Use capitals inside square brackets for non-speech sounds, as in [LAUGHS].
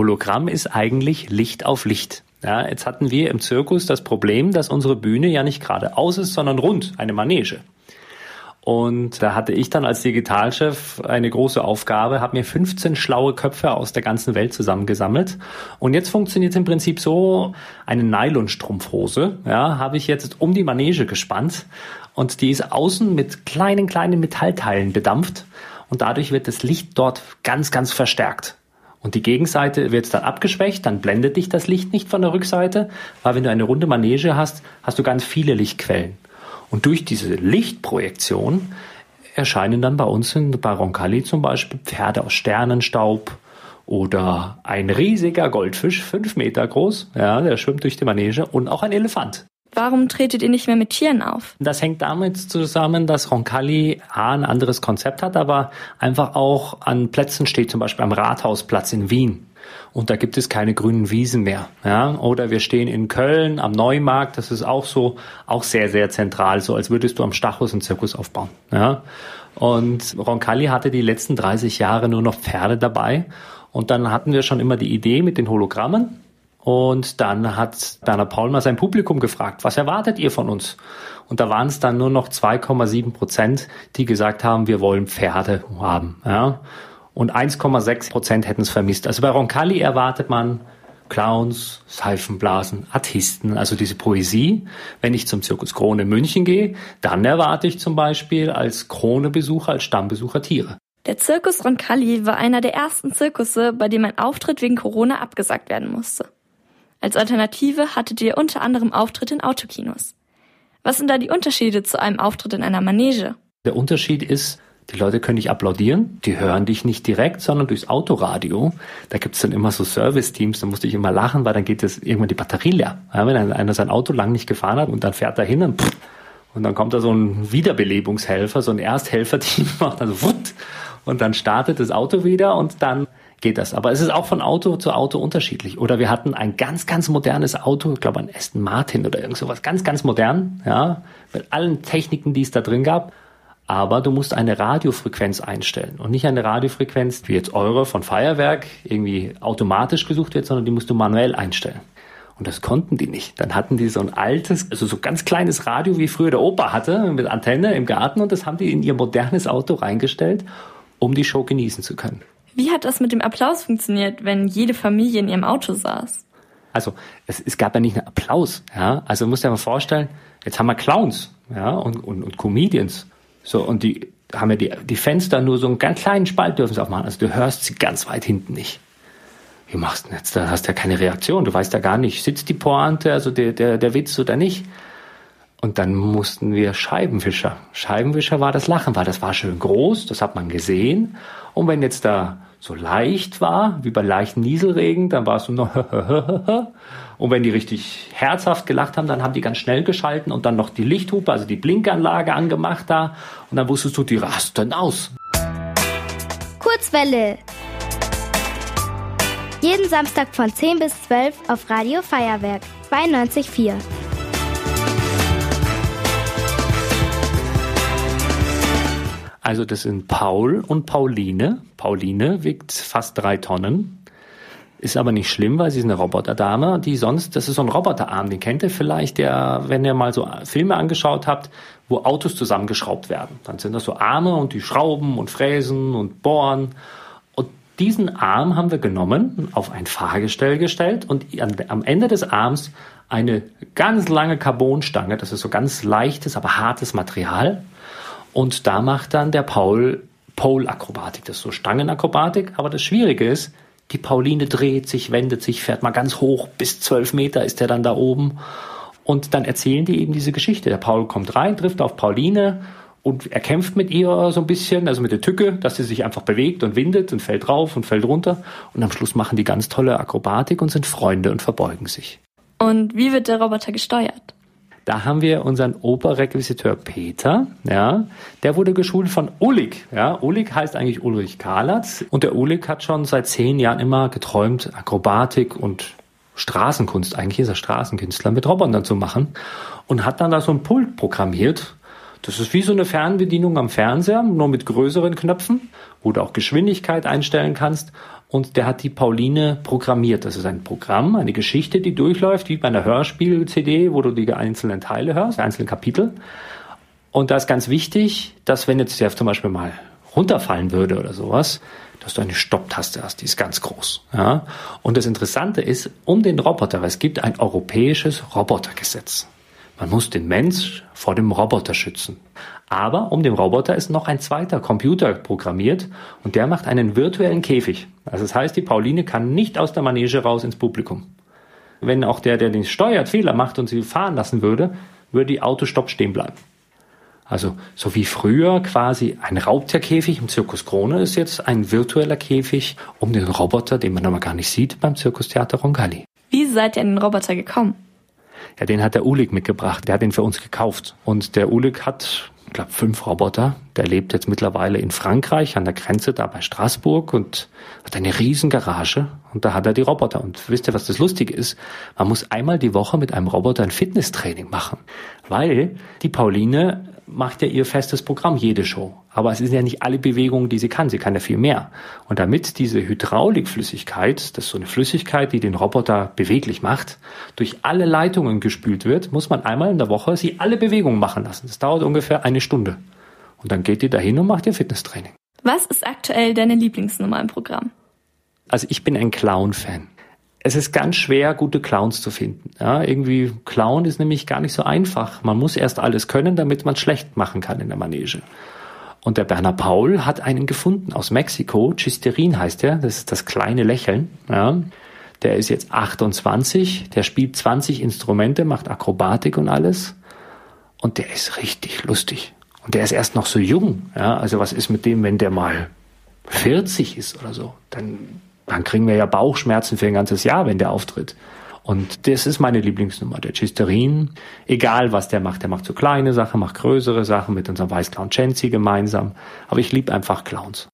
Hologramm ist eigentlich Licht auf Licht. Ja, jetzt hatten wir im Zirkus das Problem, dass unsere Bühne ja nicht geradeaus ist, sondern rund, eine Manege. Und da hatte ich dann als Digitalchef eine große Aufgabe, habe mir 15 schlaue Köpfe aus der ganzen Welt zusammengesammelt. Und jetzt funktioniert im Prinzip so, eine Nylonstrumpfhose, ja, habe ich jetzt um die Manege gespannt und die ist außen mit kleinen, kleinen Metallteilen bedampft und dadurch wird das Licht dort ganz, ganz verstärkt. Und die Gegenseite wird dann abgeschwächt, dann blendet dich das Licht nicht von der Rückseite, weil wenn du eine runde Manege hast, hast du ganz viele Lichtquellen. Und durch diese Lichtprojektion erscheinen dann bei uns in, bei Roncalli zum Beispiel Pferde aus Sternenstaub oder ein riesiger Goldfisch, fünf Meter groß, ja, der schwimmt durch die Manege und auch ein Elefant. Warum tretet ihr nicht mehr mit Tieren auf? Das hängt damit zusammen, dass Roncalli A, ein anderes Konzept hat, aber einfach auch an Plätzen steht, zum Beispiel am Rathausplatz in Wien und da gibt es keine grünen Wiesen mehr. Ja? Oder wir stehen in Köln am Neumarkt, das ist auch so, auch sehr, sehr zentral, so als würdest du am Stachus einen Zirkus aufbauen. Ja? Und Roncalli hatte die letzten 30 Jahre nur noch Pferde dabei und dann hatten wir schon immer die Idee mit den Hologrammen. Und dann hat Bernhard Paul mal sein Publikum gefragt, was erwartet ihr von uns? Und da waren es dann nur noch 2,7 Prozent, die gesagt haben, wir wollen Pferde haben. Ja? und 1,6 Prozent hätten es vermisst. Also bei Roncalli erwartet man Clowns, Seifenblasen, Artisten, also diese Poesie. Wenn ich zum Zirkus Krone München gehe, dann erwarte ich zum Beispiel als Krone-Besucher, als Stammbesucher Tiere. Der Zirkus Roncalli war einer der ersten Zirkusse, bei dem ein Auftritt wegen Corona abgesagt werden musste. Als Alternative hattet ihr unter anderem Auftritt in Autokinos. Was sind da die Unterschiede zu einem Auftritt in einer Manege? Der Unterschied ist, die Leute können nicht applaudieren, die hören dich nicht direkt, sondern durchs Autoradio. Da gibt's dann immer so Service-Teams, da musste ich immer lachen, weil dann geht das irgendwann die Batterie leer. Ja, wenn einer sein Auto lang nicht gefahren hat und dann fährt er hin und, pff, und dann kommt da so ein Wiederbelebungshelfer, so ein Ersthelferteam, [LAUGHS] macht so wutt, und dann startet das Auto wieder und dann geht das. Aber es ist auch von Auto zu Auto unterschiedlich. Oder wir hatten ein ganz, ganz modernes Auto, ich glaube ein Aston Martin oder irgend sowas, ganz, ganz modern, ja, mit allen Techniken, die es da drin gab aber du musst eine Radiofrequenz einstellen und nicht eine Radiofrequenz, wie jetzt eure von Feuerwerk irgendwie automatisch gesucht wird, sondern die musst du manuell einstellen. Und das konnten die nicht. Dann hatten die so ein altes, also so ganz kleines Radio, wie früher der Opa hatte, mit Antenne im Garten und das haben die in ihr modernes Auto reingestellt, um die Show genießen zu können. Wie hat das mit dem Applaus funktioniert, wenn jede Familie in ihrem Auto saß? Also es, es gab ja nicht einen Applaus. Ja? Also du musst dir mal vorstellen, jetzt haben wir Clowns ja? und, und, und Comedians. So, und die haben ja die, die Fenster nur so einen ganz kleinen Spalt dürfen sie aufmachen. Also du hörst sie ganz weit hinten nicht. Wie machst du denn jetzt? Da hast du ja keine Reaktion. Du weißt ja gar nicht, sitzt die Pointe, also der, der, der Witz oder nicht. Und dann mussten wir Scheibenwischer. Scheibenwischer war das Lachen, weil das war schön groß, das hat man gesehen. Und wenn jetzt da so leicht war, wie bei leichten Nieselregen, dann war es so noch [LAUGHS] Und wenn die richtig herzhaft gelacht haben, dann haben die ganz schnell geschalten und dann noch die Lichthupe, also die Blinkanlage angemacht da. Und dann wusstest du, die rasten aus. Kurzwelle. Jeden Samstag von 10 bis 12 auf Radio Feuerwerk 92.4. Also das sind Paul und Pauline. Pauline wiegt fast drei Tonnen. Ist aber nicht schlimm, weil sie ist eine Roboterdame, die sonst, das ist so ein Roboterarm, den kennt ihr vielleicht, der, wenn ihr mal so Filme angeschaut habt, wo Autos zusammengeschraubt werden. Dann sind das so Arme und die schrauben und fräsen und bohren. Und diesen Arm haben wir genommen, auf ein Fahrgestell gestellt und am Ende des Arms eine ganz lange Carbonstange, das ist so ganz leichtes, aber hartes Material. Und da macht dann der Paul Pole-Akrobatik, das ist so Stangenakrobatik. Aber das Schwierige ist, die Pauline dreht sich, wendet sich, fährt mal ganz hoch, bis zwölf Meter ist er dann da oben. Und dann erzählen die eben diese Geschichte. Der Paul kommt rein, trifft auf Pauline und er kämpft mit ihr so ein bisschen, also mit der Tücke, dass sie sich einfach bewegt und windet und fällt drauf und fällt runter. Und am Schluss machen die ganz tolle Akrobatik und sind Freunde und verbeugen sich. Und wie wird der Roboter gesteuert? Da haben wir unseren Oberrequisiteur Peter, ja, der wurde geschult von Ulig, ja. Ulig heißt eigentlich Ulrich Karlatz und der Ulig hat schon seit zehn Jahren immer geträumt, Akrobatik und Straßenkunst, eigentlich ist er Straßenkünstler, mit Robotern zu machen und hat dann da so ein Pult programmiert. Das ist wie so eine Fernbedienung am Fernseher, nur mit größeren Knöpfen, wo du auch Geschwindigkeit einstellen kannst. Und der hat die Pauline programmiert. Das ist ein Programm, eine Geschichte, die durchläuft, wie bei einer Hörspiel-CD, wo du die einzelnen Teile hörst, die einzelnen Kapitel. Und da ist ganz wichtig, dass wenn jetzt der zum Beispiel mal runterfallen würde oder sowas, dass du eine Stopptaste hast, die ist ganz groß. Ja? Und das Interessante ist, um den Roboter, weil es gibt ein europäisches Robotergesetz. Man muss den Mensch vor dem Roboter schützen. Aber um den Roboter ist noch ein zweiter Computer programmiert und der macht einen virtuellen Käfig. Also das heißt, die Pauline kann nicht aus der Manege raus ins Publikum. Wenn auch der, der den steuert, Fehler macht und sie fahren lassen würde, würde die Autostopp stehen bleiben. Also so wie früher quasi ein Raubtierkäfig im Zirkus Krone ist jetzt ein virtueller Käfig um den Roboter, den man aber gar nicht sieht beim Zirkustheater Roncalli. Wie seid ihr an den Roboter gekommen? Ja, den hat der Ulig mitgebracht. Der hat den für uns gekauft. Und der Ulig hat, ich glaube, fünf Roboter. Der lebt jetzt mittlerweile in Frankreich an der Grenze da bei Straßburg und hat eine riesen Garage. Und da hat er die Roboter. Und wisst ihr, was das Lustige ist? Man muss einmal die Woche mit einem Roboter ein Fitnesstraining machen. Weil die Pauline macht ja ihr festes Programm, jede Show. Aber es sind ja nicht alle Bewegungen, die sie kann. Sie kann ja viel mehr. Und damit diese Hydraulikflüssigkeit, das ist so eine Flüssigkeit, die den Roboter beweglich macht, durch alle Leitungen gespült wird, muss man einmal in der Woche sie alle Bewegungen machen lassen. Das dauert ungefähr eine Stunde. Und dann geht ihr dahin und macht ihr Fitnesstraining. Was ist aktuell deine Lieblingsnummer im Programm? Also ich bin ein Clown-Fan es ist ganz schwer, gute Clowns zu finden. Ja, irgendwie Clown ist nämlich gar nicht so einfach. Man muss erst alles können, damit man schlecht machen kann in der Manege. Und der Berner Paul hat einen gefunden aus Mexiko. Chisterin heißt er. Das ist das kleine Lächeln. Ja. Der ist jetzt 28. Der spielt 20 Instrumente, macht Akrobatik und alles. Und der ist richtig lustig. Und der ist erst noch so jung. Ja. Also was ist mit dem, wenn der mal 40 ist oder so? Dann dann kriegen wir ja Bauchschmerzen für ein ganzes Jahr, wenn der auftritt. Und das ist meine Lieblingsnummer, der Chisterin. Egal, was der macht. Der macht so kleine Sachen, macht größere Sachen mit unserem Weißclown Chancy gemeinsam. Aber ich liebe einfach Clowns.